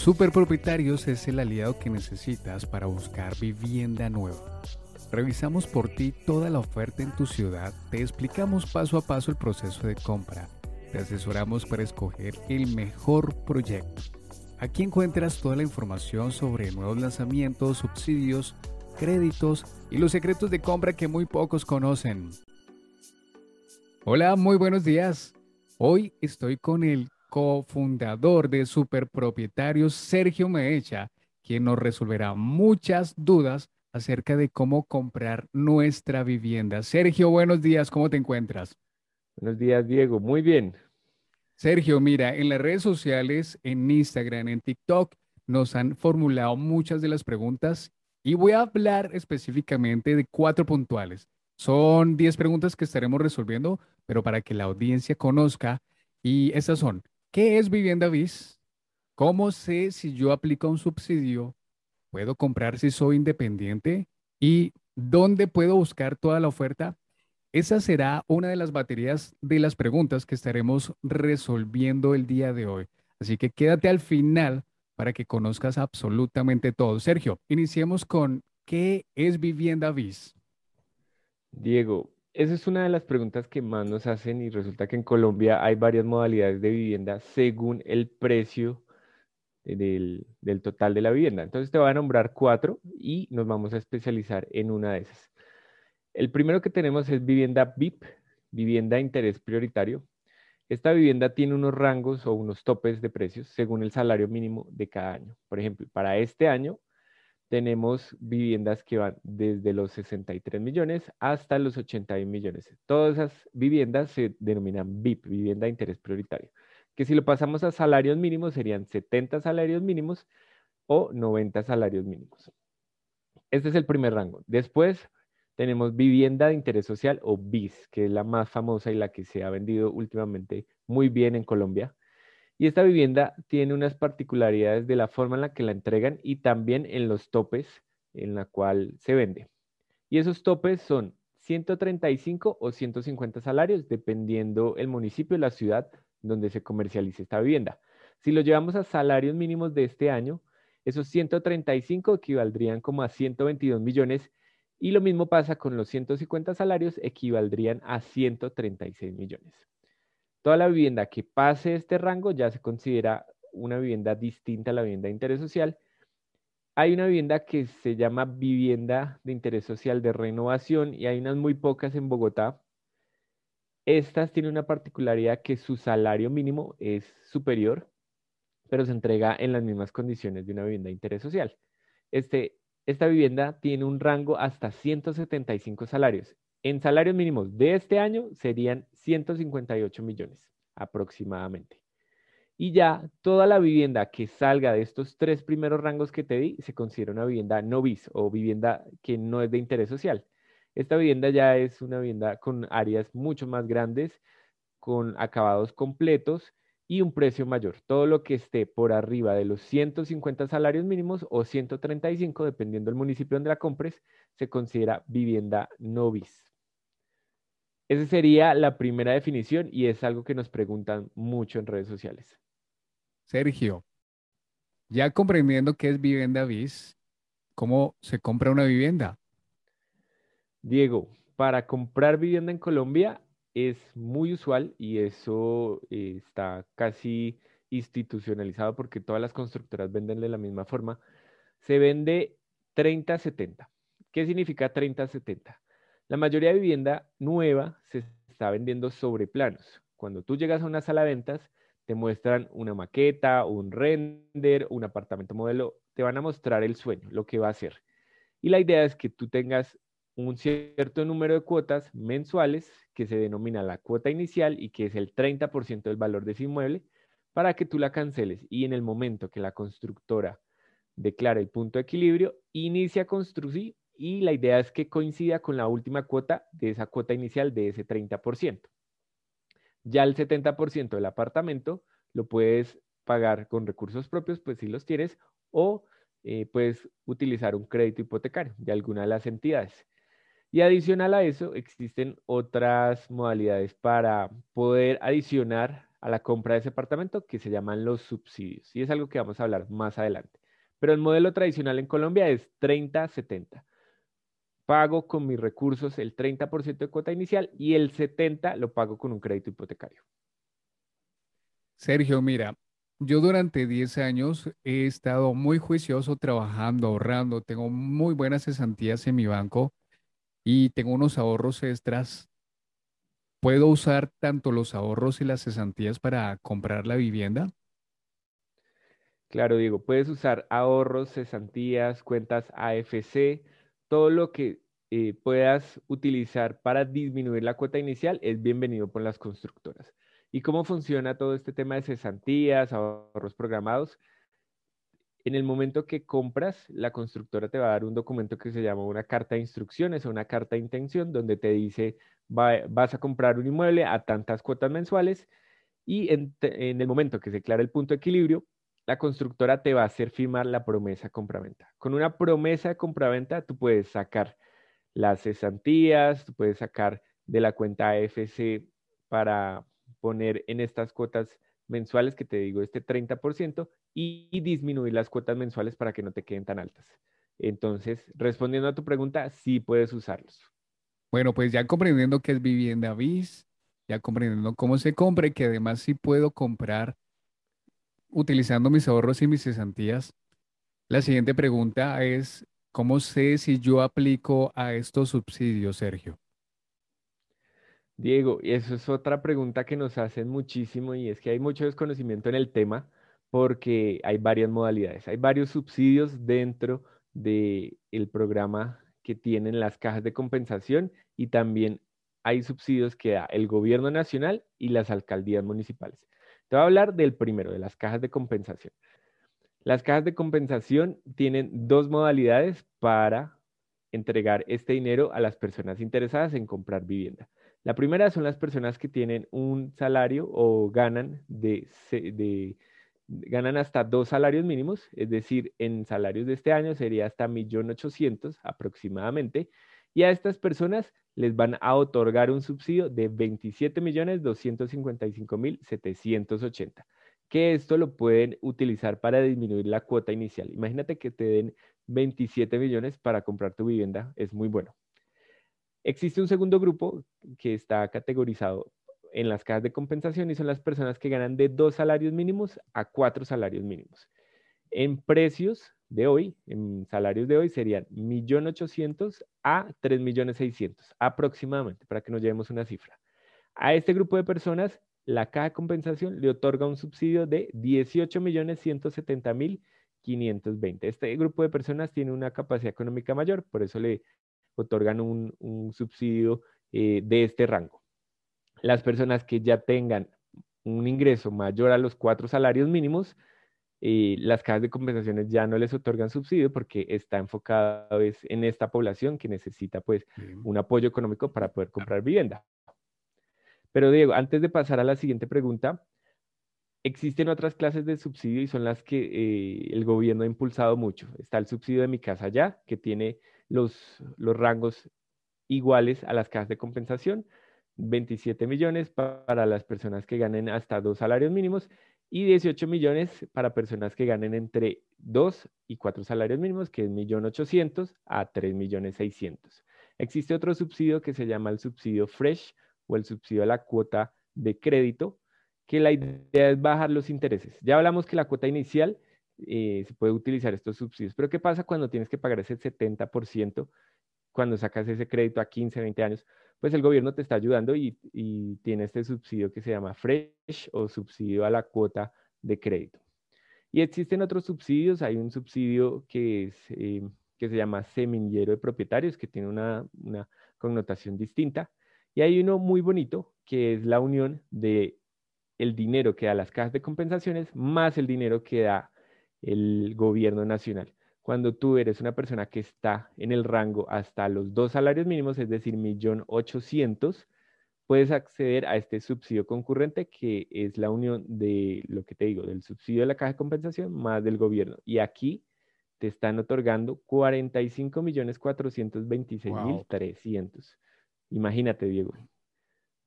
Superpropietarios es el aliado que necesitas para buscar vivienda nueva. Revisamos por ti toda la oferta en tu ciudad, te explicamos paso a paso el proceso de compra, te asesoramos para escoger el mejor proyecto. Aquí encuentras toda la información sobre nuevos lanzamientos, subsidios, créditos y los secretos de compra que muy pocos conocen. Hola, muy buenos días. Hoy estoy con el cofundador de Superpropietarios, Sergio Meecha, quien nos resolverá muchas dudas acerca de cómo comprar nuestra vivienda. Sergio, buenos días, ¿cómo te encuentras? Buenos días, Diego, muy bien. Sergio, mira, en las redes sociales, en Instagram, en TikTok, nos han formulado muchas de las preguntas y voy a hablar específicamente de cuatro puntuales. Son diez preguntas que estaremos resolviendo, pero para que la audiencia conozca, y esas son, ¿Qué es vivienda bis? ¿Cómo sé si yo aplico un subsidio? ¿Puedo comprar si soy independiente? ¿Y dónde puedo buscar toda la oferta? Esa será una de las baterías de las preguntas que estaremos resolviendo el día de hoy. Así que quédate al final para que conozcas absolutamente todo. Sergio, iniciemos con ¿qué es vivienda bis? Diego, esa es una de las preguntas que más nos hacen y resulta que en Colombia hay varias modalidades de vivienda según el precio del, total de la vivienda. Entonces te voy a nombrar cuatro y nos vamos a especializar en una de esas. El primero que tenemos es vivienda VIP, vivienda de interés prioritario. Esta vivienda tiene unos rangos o unos topes de precios según el salario mínimo de cada año. Por ejemplo, para este año tenemos viviendas que van desde los 63 millones hasta los 81 millones. Todas esas viviendas se denominan VIP, vivienda de interés prioritario, que si lo pasamos a salarios mínimos serían 70 salarios mínimos o 90 salarios mínimos. Este es el primer rango. Después tenemos vivienda de interés social o BIS, que es la más famosa y la que se ha vendido últimamente muy bien en Colombia. Y esta vivienda tiene unas particularidades de la forma en la que la entregan y también en los topes en la cual se vende. Y esos topes son 135 o 150 salarios, dependiendo el municipio o la ciudad donde se comercialice esta vivienda. Si lo llevamos a salarios mínimos de este año, esos 135 equivaldrían como a 122 millones y lo mismo pasa con los 150 salarios, equivaldrían a 136 millones. Toda la vivienda que pase este rango ya se considera una vivienda distinta a la vivienda de interés social. Hay una vivienda que se llama vivienda de interés social de renovación y hay unas muy pocas en Bogotá. Estas tienen una particularidad que su salario mínimo es superior, pero se entrega en las mismas condiciones de una vivienda de interés social. Este, esta vivienda tiene un rango hasta 175 salarios en salarios mínimos de este año serían 158 millones aproximadamente. Y ya toda la vivienda que salga de estos tres primeros rangos que te di se considera una vivienda no bis o vivienda que no es de interés social. Esta vivienda ya es una vivienda con áreas mucho más grandes, con acabados completos y un precio mayor. Todo lo que esté por arriba de los 150 salarios mínimos o 135, dependiendo del municipio donde la compres, se considera vivienda no bis. Esa sería la primera definición y es algo que nos preguntan mucho en redes sociales. Sergio, ya comprendiendo qué es vivienda bis, ¿cómo se compra una vivienda? Diego, para comprar vivienda en Colombia es muy usual y eso eh, está casi institucionalizado porque todas las constructoras venden de la misma forma. Se vende 30-70. ¿Qué significa 30-70? La mayoría de vivienda nueva se está vendiendo sobre planos. Cuando tú llegas a una sala de ventas, te muestran una maqueta, un render, un apartamento modelo, te van a mostrar el sueño, lo que va a hacer. Y la idea es que tú tengas un cierto número de cuotas mensuales que se denomina la cuota inicial y que es el 30% del valor de ese inmueble para que tú la canceles y en el momento que la constructora declare el punto de equilibrio, inicia a construir y la idea es que coincida con la última cuota de esa cuota inicial de ese 30%. Ya el 70% del apartamento lo puedes pagar con recursos propios, pues si los tienes, o eh, puedes utilizar un crédito hipotecario de alguna de las entidades. Y adicional a eso, existen otras modalidades para poder adicionar a la compra de ese apartamento que se llaman los subsidios. Y es algo que vamos a hablar más adelante. Pero el modelo tradicional en Colombia es 30-70. Pago con mis recursos el 30% de cuota inicial y el 70% lo pago con un crédito hipotecario. Sergio, mira, yo durante 10 años he estado muy juicioso trabajando, ahorrando, tengo muy buenas cesantías en mi banco y tengo unos ahorros extras. ¿Puedo usar tanto los ahorros y las cesantías para comprar la vivienda? Claro, Diego, puedes usar ahorros, cesantías, cuentas AFC, todo lo que eh, puedas utilizar para disminuir la cuota inicial es bienvenido por las constructoras. ¿Y cómo funciona todo este tema de cesantías, ahorros programados? En el momento que compras, la constructora te va a dar un documento que se llama una carta de instrucciones o una carta de intención, donde te dice, vas a comprar un inmueble a tantas cuotas mensuales y en, el momento que se declara el punto de equilibrio, la constructora te va a hacer firmar la promesa compraventa. Con una promesa de compraventa, tú puedes sacar las cesantías, tú puedes sacar de la cuenta AFC para poner en estas cuotas mensuales que te digo este 30% y disminuir las cuotas mensuales para que no te queden tan altas. Entonces, respondiendo a tu pregunta, sí puedes usarlos. Bueno, pues ya comprendiendo qué es vivienda bis, ya comprendiendo cómo se compra y que además sí puedo comprar utilizando mis ahorros y mis cesantías, la siguiente pregunta es, ¿cómo sé si yo aplico a estos subsidios, Sergio? Diego, eso es otra pregunta que nos hacen muchísimo y es que hay mucho desconocimiento en el tema porque hay varias modalidades, hay varios subsidios dentro del programa que tienen las cajas de compensación y también hay subsidios que da el gobierno nacional y las alcaldías municipales. Te voy a hablar del primero, de las cajas de compensación. Las cajas de compensación tienen dos modalidades para entregar este dinero a las personas interesadas en comprar vivienda. La primera son las personas que tienen un salario o ganan, de, ganan hasta dos salarios mínimos, es decir, en salarios de este año sería hasta 1.800.000 aproximadamente, y a estas personas les van a otorgar un subsidio de 27.255.780, que esto lo pueden utilizar para disminuir la cuota inicial. Imagínate que te den 27 millones para comprar tu vivienda, es muy bueno. Existe un segundo grupo que está categorizado en las cajas de compensación y son las personas que ganan de dos salarios mínimos a cuatro salarios mínimos. En precios de hoy, en salarios de hoy, serían 1.800.000 a 3.600.000 aproximadamente, para que nos llevemos una cifra. A este grupo de personas, la caja de compensación le otorga un subsidio de 18.170.520. Este grupo de personas tiene una capacidad económica mayor, por eso le otorgan un, subsidio eh, de este rango. Las personas que ya tengan un ingreso mayor a los cuatro salarios mínimos, eh, las cajas de compensaciones ya no les otorgan subsidio porque está enfocado en esta población que necesita pues un apoyo económico para poder comprar vivienda. Pero Diego, antes de pasar a la siguiente pregunta, existen otras clases de subsidio y son las que eh, el gobierno ha impulsado mucho. Está el subsidio de mi casa ya, que tiene los, los rangos iguales a las cajas de compensación, 27 millones para las personas que ganen hasta dos salarios mínimos y 18 millones para personas que ganen entre 2 y 4 salarios mínimos, que es 1.800.000 a 3.600.000. Existe otro subsidio que se llama el subsidio Fresh o el subsidio a la cuota de crédito, que la idea es bajar los intereses. Ya hablamos que la cuota inicial eh, se puede utilizar estos subsidios. Pero ¿qué pasa cuando tienes que pagar ese 70% cuando sacas ese crédito a 15, 20 años? Pues el gobierno te está ayudando y, tiene este subsidio que se llama Fresh o subsidio a la cuota de crédito. Y existen otros subsidios. Hay un subsidio que, es, eh, que se llama semillero de propietarios, que tiene una, connotación distinta. Y hay uno muy bonito, que es la unión de el dinero que da las cajas de compensaciones más el dinero que da el gobierno nacional. Cuando tú eres una persona que está en el rango hasta los dos salarios mínimos, es decir, millón ochocientos, puedes acceder a este subsidio concurrente que es la unión de lo que te digo, del subsidio de la caja de compensación más del gobierno. Y aquí te están otorgando 45 millones 426 mil 300. Imagínate, Diego.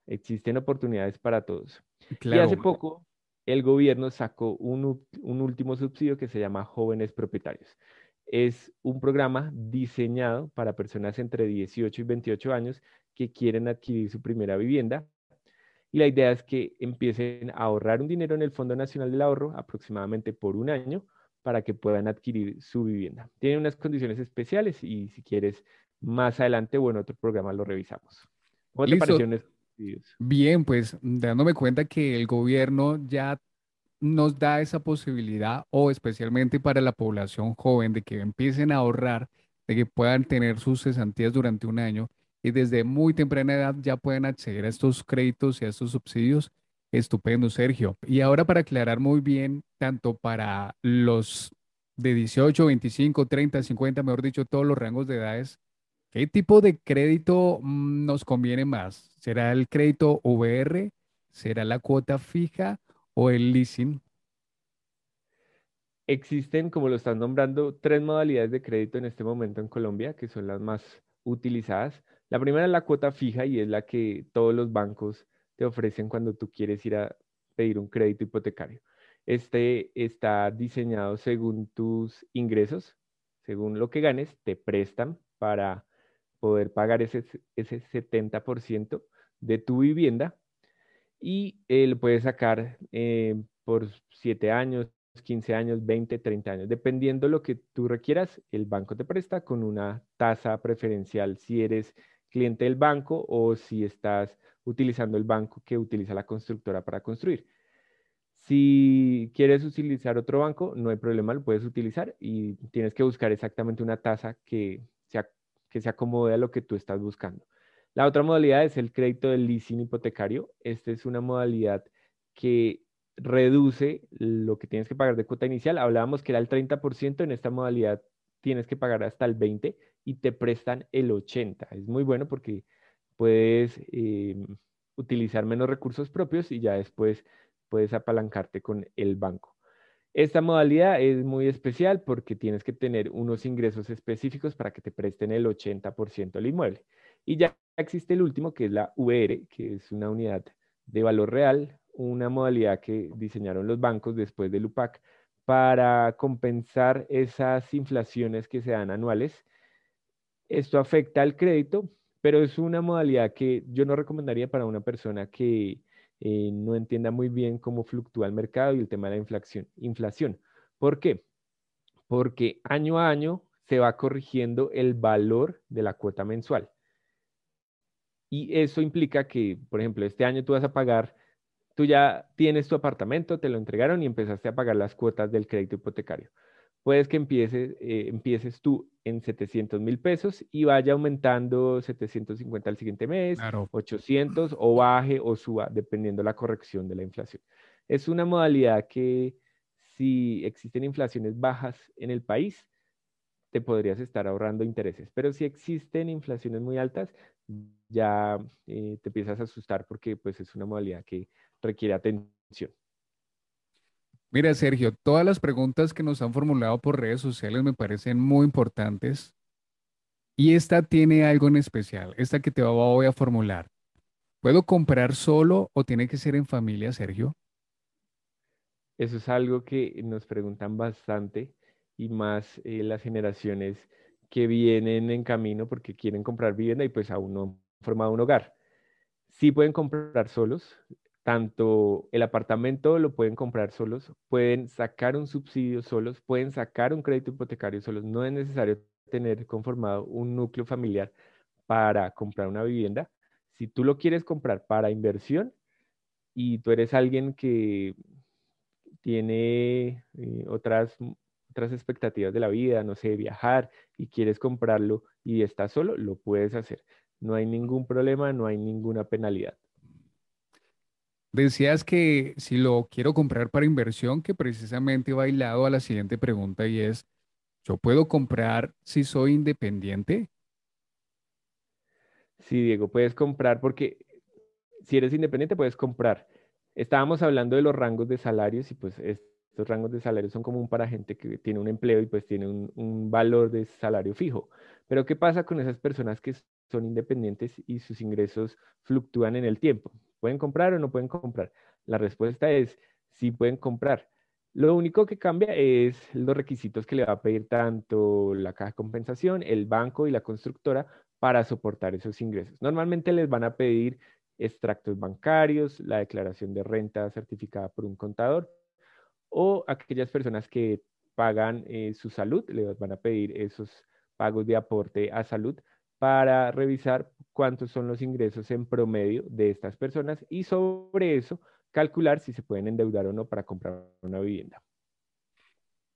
Existen oportunidades para todos. Y hace poco el gobierno sacó un último subsidio que se llama Jóvenes Propietarios. Es un programa diseñado para personas entre 18 y 28 años que quieren adquirir su primera vivienda. Y la idea es que empiecen a ahorrar un dinero en el Fondo Nacional del Ahorro aproximadamente por un año para que puedan adquirir su vivienda. Tiene unas condiciones especiales y si quieres más adelante o en otro programa lo revisamos. ¿Cómo te listo. Bien, pues dándome cuenta que el gobierno ya nos da esa posibilidad, o especialmente para la población joven, de que empiecen a ahorrar, de que puedan tener sus cesantías durante un año y desde muy temprana edad ya pueden acceder a estos créditos y a estos subsidios. Estupendo, Sergio. Y ahora para aclarar muy bien, tanto para los de 18, 25, 30, 50, mejor dicho, todos los rangos de edades, ¿qué tipo de crédito mm, nos conviene más? ¿Será el crédito VR? ¿Será la cuota fija o el leasing? Existen, como lo están nombrando, tres modalidades de crédito en este momento en Colombia, que son las más utilizadas. La primera es la cuota fija y es la que todos los bancos te ofrecen cuando tú quieres ir a pedir un crédito hipotecario. Este está diseñado según tus ingresos, según lo que ganes, te prestan para poder pagar ese, ese 70% de tu vivienda y lo puedes sacar eh, por 7 años, 15 años, 20, 30 años. Dependiendo lo que tú requieras, el banco te presta con una tasa preferencial si eres cliente del banco o si estás utilizando el banco que utiliza la constructora para construir. Si quieres utilizar otro banco, no hay problema, lo puedes utilizar y tienes que buscar exactamente una tasa que que se acomode a lo que tú estás buscando. La otra modalidad es el crédito del leasing hipotecario. Esta es una modalidad que reduce lo que tienes que pagar de cuota inicial. Hablábamos que era el 30%, en esta modalidad tienes que pagar hasta el 20% y te prestan el 80%. Es muy bueno porque puedes eh, utilizar menos recursos propios y ya después puedes apalancarte con el banco. Esta modalidad es muy especial porque tienes que tener unos ingresos específicos para que te presten el 80% del inmueble. Y ya existe el último, que es la VR, que es una unidad de valor real, una modalidad que diseñaron los bancos después del UPAC para compensar esas inflaciones que se dan anuales. Esto afecta al crédito, pero es una modalidad que yo no recomendaría para una persona que eh, no entienda muy bien cómo fluctúa el mercado y el tema de la inflación. inflación. ¿Por qué? Porque año a año se va corrigiendo el valor de la cuota mensual. Y eso implica que, por ejemplo, este año tú vas a pagar, tú ya tienes tu apartamento, te lo entregaron y empezaste a pagar las cuotas del crédito hipotecario. Puedes que empieces, eh, empieces tú en 700 mil pesos y vaya aumentando 750 al siguiente mes, Claro. 800 o baje o suba, dependiendo la corrección de la inflación. Es una modalidad que si existen inflaciones bajas en el país, te podrías estar ahorrando intereses. Pero si existen inflaciones muy altas, ya eh, te empiezas a asustar porque pues es una modalidad que requiere atención. Mira, Sergio, todas las preguntas que nos han formulado por redes sociales me parecen muy importantes y esta tiene algo en especial, esta que te voy a formular. ¿Puedo comprar solo o tiene que ser en familia, Sergio? Eso es algo que nos preguntan bastante y más eh, las generaciones que vienen en camino porque quieren comprar vivienda y pues aún no han formado un hogar. Sí pueden comprar solos, tanto el apartamento lo pueden comprar solos, pueden sacar un subsidio solos, pueden sacar un crédito hipotecario solos. No es necesario tener conformado un núcleo familiar para comprar una vivienda. Si tú lo quieres comprar para inversión y tú eres alguien que tiene eh, otras, otras expectativas de la vida, no sé, viajar y quieres comprarlo y estás solo, lo puedes hacer. No hay ningún problema, no hay ninguna penalidad. Decías que si lo quiero comprar para inversión, que precisamente va hilado a la siguiente pregunta y es, ¿yo puedo comprar si soy independiente? Sí, Diego, puedes comprar porque si eres independiente puedes comprar. Estábamos hablando de los rangos de salarios y pues este estos rangos de salario son común para gente que tiene un empleo y pues tiene un, un valor de salario fijo. Pero ¿qué pasa con esas personas que son independientes y sus ingresos fluctúan en el tiempo? ¿Pueden comprar o no pueden comprar? La respuesta es sí pueden comprar. Lo único que cambia es los requisitos que le va a pedir tanto la caja de compensación, el banco y la constructora para soportar esos ingresos. Normalmente les van a pedir extractos bancarios, la declaración de renta certificada por un contador o aquellas personas que pagan eh, su salud, les van a pedir esos pagos de aporte a salud para revisar cuántos son los ingresos en promedio de estas personas y sobre eso calcular si se pueden endeudar o no para comprar una vivienda.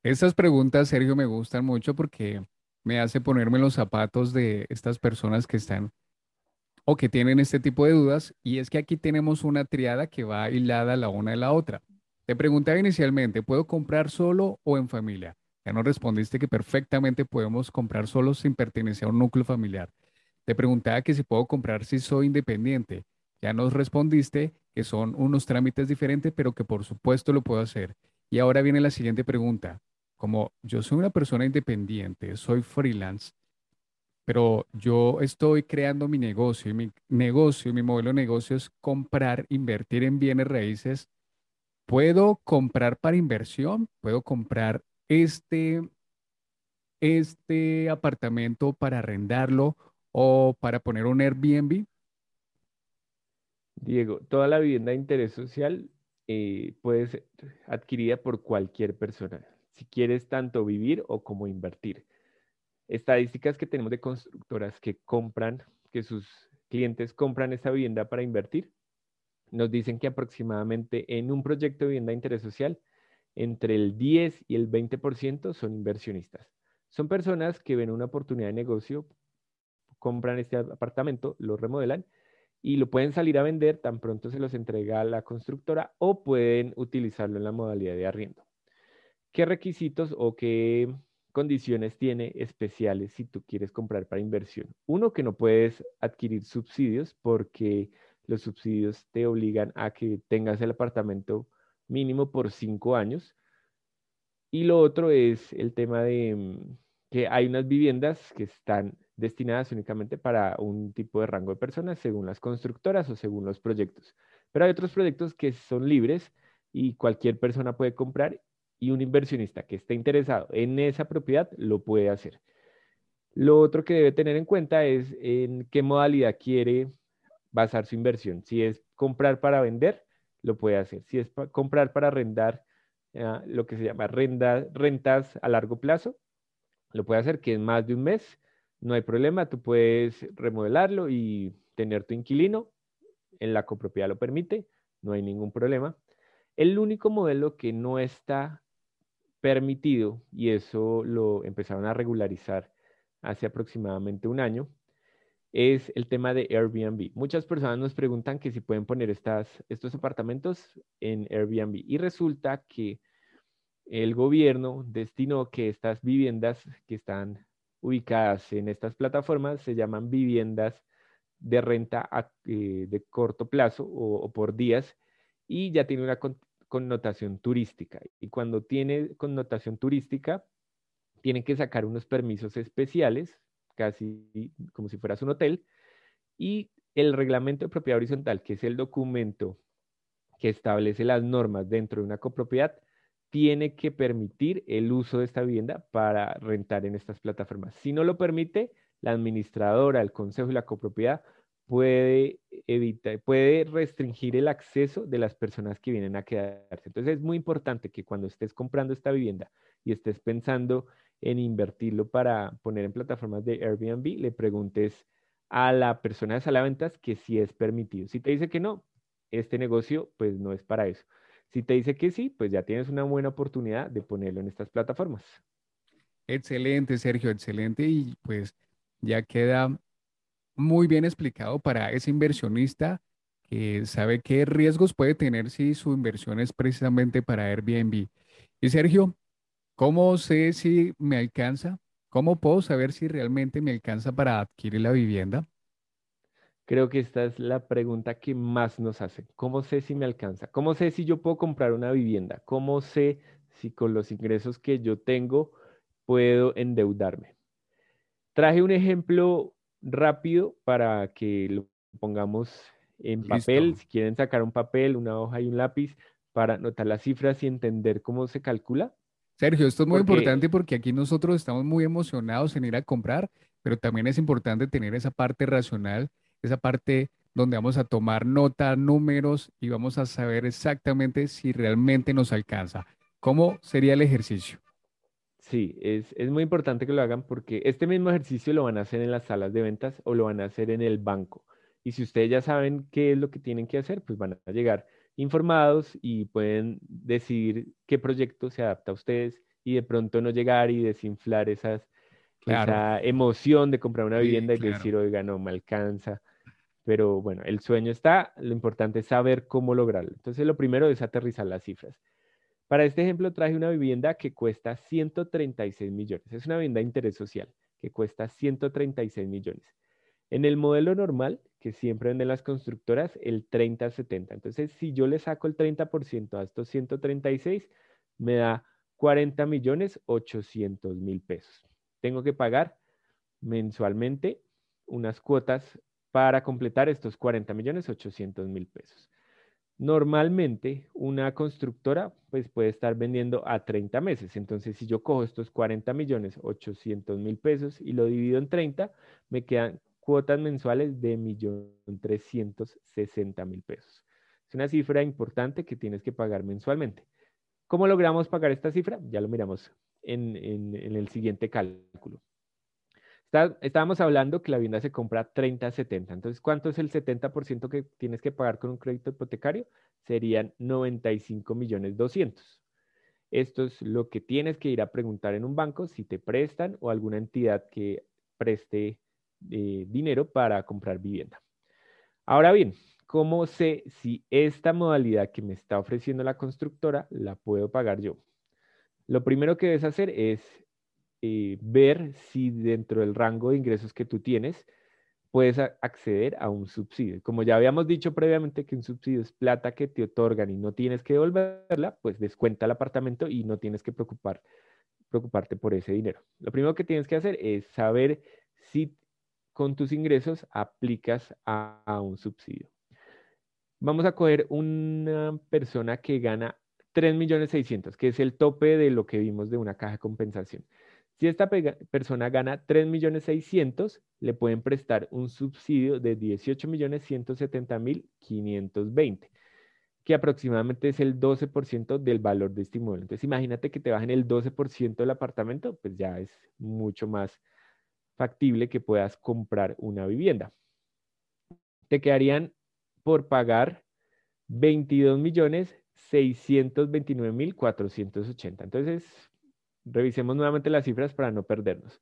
Estas preguntas, Sergio, me gustan mucho porque me hace ponerme los zapatos de estas personas que están o que tienen este tipo de dudas. Y es que aquí tenemos una triada que va hilada la una de la otra. Te preguntaba inicialmente, ¿puedo comprar solo o en familia? Ya nos respondiste que perfectamente podemos comprar solo sin pertenecer a un núcleo familiar. Te preguntaba que si puedo comprar si soy independiente. Ya nos respondiste que son unos trámites diferentes, pero que por supuesto lo puedo hacer. Y ahora viene la siguiente pregunta. Como yo soy una persona independiente, soy freelance, pero yo estoy creando mi negocio y mi negocio, mi modelo de negocio es comprar, invertir en bienes raíces. ¿Puedo comprar para inversión? ¿Puedo comprar este, este apartamento para arrendarlo o para poner un Airbnb? Diego, toda la vivienda de interés social eh, puede ser adquirida por cualquier persona, si quieres tanto vivir o como invertir. Estadísticas que tenemos de constructoras que compran, que sus clientes compran esta vivienda para invertir, nos dicen que aproximadamente en un proyecto de vivienda de interés social, entre el 10 y el 20% son inversionistas. Son personas que ven una oportunidad de negocio, compran este apartamento, lo remodelan y lo pueden salir a vender tan pronto se los entrega a la constructora o pueden utilizarlo en la modalidad de arriendo. ¿Qué requisitos o qué condiciones tiene especiales si tú quieres comprar para inversión? Uno, que no puedes adquirir subsidios porque los subsidios te obligan a que tengas el apartamento mínimo por cinco años. Y lo otro es el tema de mm, que hay unas viviendas que están destinadas únicamente para un tipo de rango de personas según las constructoras o según los proyectos. Pero hay otros proyectos que son libres y cualquier persona puede comprar y un inversionista que esté interesado en esa propiedad lo puede hacer. Lo otro que debe tener en cuenta es en qué modalidad quiere basar su inversión. Si es comprar para vender, lo puede hacer. Si es comprar para arrendar, ah, lo que se llama rentas a largo plazo, lo puede hacer, que es más de un mes, no hay problema, tú puedes remodelarlo y tener tu inquilino, en la copropiedad lo permite, no hay ningún problema. El único modelo que no está permitido, y eso lo empezaron a regularizar hace aproximadamente un año, es el tema de Airbnb. Muchas personas nos preguntan que si pueden poner estas, estos apartamentos en Airbnb y resulta que el gobierno destinó que estas viviendas que están ubicadas en estas plataformas se llaman viviendas de renta eh, de corto plazo o, por días y ya tiene una connotación turística. Y cuando tiene connotación turística, tienen que sacar unos permisos especiales, casi como si fueras un hotel, y el reglamento de propiedad horizontal, que es el documento que establece las normas dentro de una copropiedad, tiene que permitir el uso de esta vivienda para rentar en estas plataformas. Si no lo permite, la administradora, el consejo y la copropiedad puede evitar, puede restringir el acceso de las personas que vienen a quedarse. Entonces es muy importante que cuando estés comprando esta vivienda y estés pensando en invertirlo para poner en plataformas de Airbnb, le preguntes a la persona de sala de ventas que si es permitido. Si te dice que no, este negocio pues no es para eso. Si te dice que sí, pues ya tienes una buena oportunidad de ponerlo en estas plataformas. Excelente, Sergio, excelente. Y pues ya queda muy bien explicado para ese inversionista que sabe qué riesgos puede tener si su inversión es precisamente para Airbnb. Y Sergio, ¿cómo sé si me alcanza? ¿Cómo puedo saber si realmente me alcanza para adquirir la vivienda? Creo que esta es la pregunta que más nos hacen. ¿Cómo sé si me alcanza? ¿Cómo sé si yo puedo comprar una vivienda? ¿Cómo sé si con los ingresos que yo tengo puedo endeudarme. Traje un ejemplo rápido para que lo pongamos en papel. Si quieren sacar un papel, una hoja y un lápiz para anotar las cifras y entender cómo se calcula. Sergio, esto es muy importante porque aquí nosotros estamos muy emocionados en ir a comprar, pero también es importante tener esa parte racional, esa parte donde vamos a tomar nota, números y vamos a saber exactamente si realmente nos alcanza. ¿Cómo sería el ejercicio? Sí, es, es, muy importante que lo hagan porque este mismo ejercicio lo van a hacer en las salas de ventas o lo van a hacer en el banco. Y si ustedes ya saben qué es lo que tienen que hacer, pues van a llegar informados y pueden decidir qué proyecto se adapta a ustedes y de pronto no llegar y desinflar esas, esa emoción de comprar una vivienda y decir, oiga, no me alcanza. Pero bueno, el sueño está, lo importante es saber cómo lograrlo. Entonces, lo primero es aterrizar las cifras. Para este ejemplo, traje una vivienda que cuesta 136 millones. Es una vivienda de interés social que cuesta 136 millones. En el modelo normal, que siempre venden las constructoras, el 30-70. Entonces, si yo le saco el 30% a estos 136, me da 40 millones 800 mil pesos. Tengo que pagar mensualmente unas cuotas para completar estos 40 millones 800 mil pesos. Normalmente una constructora pues puede estar vendiendo a 30 meses. Entonces si yo cojo estos 40 millones 800 mil pesos y lo divido en 30, me quedan cuotas mensuales de 1.360.000 pesos. Es una cifra importante que tienes que pagar mensualmente. ¿Cómo logramos pagar esta cifra? Ya lo miramos en, el siguiente cálculo. estábamos hablando que la vivienda se compra 30-70. Entonces, ¿cuánto es el 70% que tienes que pagar con un crédito hipotecario? Serían 95 millones 200. Esto es lo que tienes que ir a preguntar en un banco si te prestan o alguna entidad que preste dinero para comprar vivienda. Ahora bien, ¿cómo sé si esta modalidad que me está ofreciendo la constructora la puedo pagar yo? Lo primero que debes hacer es eh, ver si dentro del rango de ingresos que tú tienes puedes acceder a un subsidio. Como ya habíamos dicho previamente que un subsidio es plata que te otorgan y no tienes que devolverla, pues descuenta el apartamento y no tienes que preocupar, preocuparte por ese dinero. Lo primero que tienes que hacer es saber si con tus ingresos aplicas a, un subsidio. Vamos a coger una persona que gana 3.600.000, que es el tope de lo que vimos de una caja de compensación. Si esta persona gana 3.600.000, le pueden prestar un subsidio de 18.170.520, que aproximadamente es el 12% del valor de este inmueble. Entonces, imagínate que te bajen el 12% del apartamento, pues ya es mucho más factible que puedas comprar una vivienda. Te quedarían por pagar 22 millones 629 mil 480. Entonces, revisemos nuevamente las cifras para no perdernos.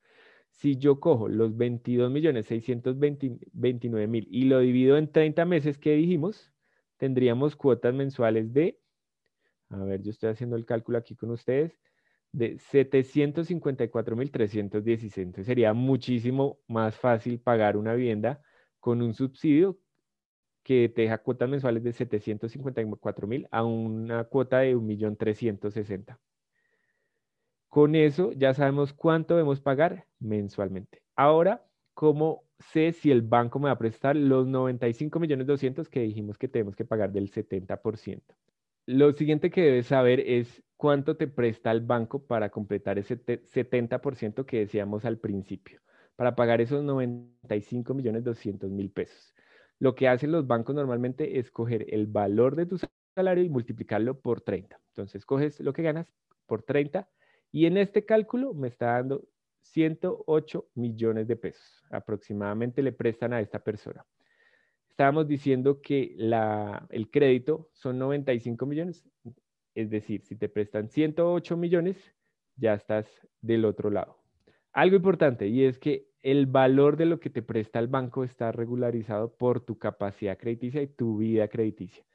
Si yo cojo los 22 millones 629 mil y lo divido en 30 meses que dijimos, tendríamos cuotas mensuales de, a ver, yo estoy haciendo el cálculo aquí con ustedes, de 754.316. Entonces sería muchísimo más fácil pagar una vivienda con un subsidio que te deja cuotas mensuales de 754.000 a una cuota de 1.360.000. Con eso ya sabemos cuánto debemos pagar mensualmente. Ahora, ¿cómo sé si el banco me va a prestar los 95 millones que dijimos que tenemos que pagar del 70%? Lo siguiente que debes saber es cuánto te presta el banco para completar ese 70% que decíamos al principio, para pagar esos 95 millones 200 mil pesos. Lo que hacen los bancos normalmente es coger el valor de tu salario y multiplicarlo por 30. Entonces, coges lo que ganas por 30 y en este cálculo me está dando 108 millones de pesos. Aproximadamente le prestan a esta persona. Estábamos diciendo que el crédito son 95 millones. Es decir, si te prestan 108 millones, ya estás del otro lado. Algo importante y es que el valor de lo que te presta el banco está regularizado por tu capacidad crediticia y tu vida crediticia.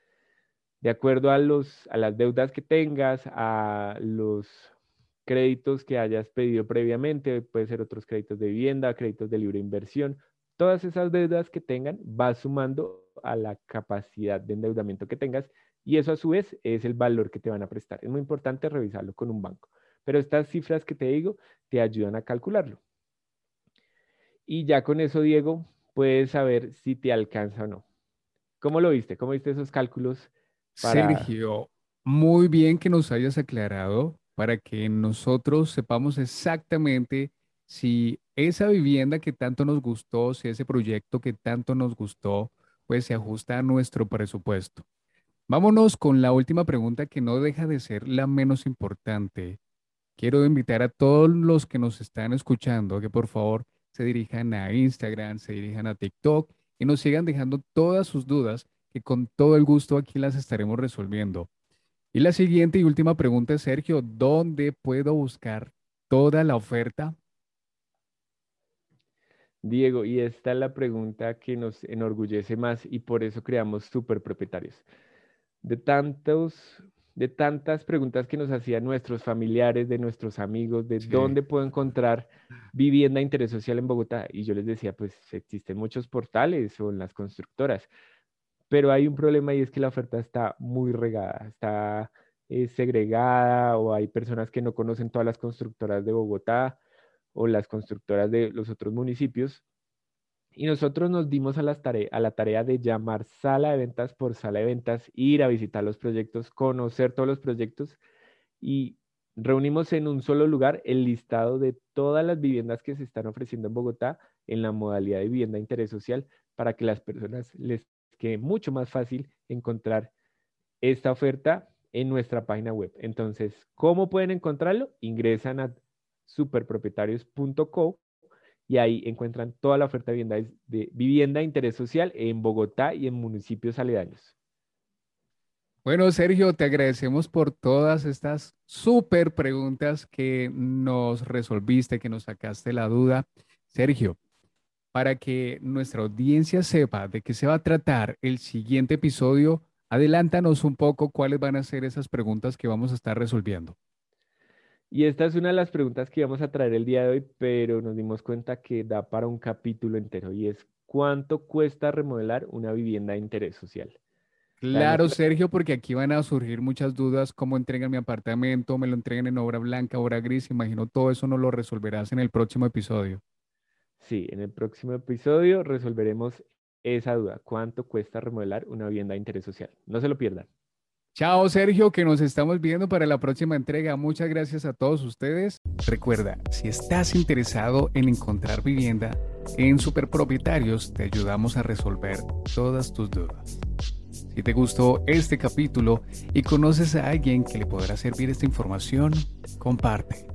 De acuerdo a, los, a las deudas que tengas, a los créditos que hayas pedido previamente, puede ser otros créditos de vivienda, créditos de libre inversión, todas esas deudas que tengan va sumando a la capacidad de endeudamiento que tengas Y eso a su vez es el valor que te van a prestar. Es muy importante revisarlo con un banco. Pero estas cifras que te digo te ayudan a calcularlo. Y ya con eso, Diego, puedes saber si te alcanza o no. ¿Cómo lo viste? ¿Cómo viste esos cálculos? Sergio, muy bien que nos hayas aclarado para que nosotros sepamos exactamente si esa vivienda que tanto nos gustó, si ese proyecto que tanto nos gustó, pues se ajusta a nuestro presupuesto. Vámonos con la última pregunta que no deja de ser la menos importante. Quiero invitar a todos los que nos están escuchando que por favor se dirijan a Instagram, se dirijan a TikTok y nos sigan dejando todas sus dudas que con todo el gusto aquí las estaremos resolviendo. Y la siguiente y última pregunta Sergio, ¿dónde puedo buscar toda la oferta? Diego, y esta es la pregunta que nos enorgullece más y por eso creamos super propietarios. De tantos, de tantas preguntas que nos hacían nuestros familiares, de nuestros amigos, de dónde puedo encontrar vivienda de interés social en Bogotá. Y yo les decía, pues existen muchos portales o en las constructoras, pero hay un problema y es que la oferta está muy regada, está eh, segregada o hay personas que no conocen todas las constructoras de Bogotá o las constructoras de los otros municipios. Y nosotros nos dimos a, la tarea de llamar sala de ventas por sala de ventas, ir a visitar los proyectos, conocer todos los proyectos y reunimos en un solo lugar el listado de todas las viviendas que se están ofreciendo en Bogotá en la modalidad de vivienda de interés social para que las personas les quede mucho más fácil encontrar esta oferta en nuestra página web. Entonces, ¿cómo pueden encontrarlo? Ingresan a superpropietarios.co y ahí encuentran toda la oferta de vivienda, de vivienda interés social en Bogotá y en municipios aledaños. Bueno, Sergio, te agradecemos por todas estas súper preguntas que nos resolviste, que nos sacaste la duda. Sergio, para que nuestra audiencia sepa de qué se va a tratar el siguiente episodio, adelántanos un poco cuáles van a ser esas preguntas que vamos a estar resolviendo. Y esta es una de las preguntas que íbamos a traer el día de hoy, pero nos dimos cuenta que da para un capítulo entero y es ¿cuánto cuesta remodelar una vivienda de interés social? Claro, Sergio, porque aquí van a surgir muchas dudas, cómo entregan mi apartamento, me lo entregan en obra blanca, obra gris, imagino todo eso no lo resolverás en el próximo episodio. Sí, en el próximo episodio resolveremos esa duda, cuánto cuesta remodelar una vivienda de interés social. No se lo pierdan. Chao Sergio, que nos estamos viendo para la próxima entrega. Muchas gracias a todos ustedes. Recuerda, si estás interesado en encontrar vivienda, en Superpropietarios te ayudamos a resolver todas tus dudas. Si te gustó este capítulo y conoces a alguien que le podrá servir esta información, comparte.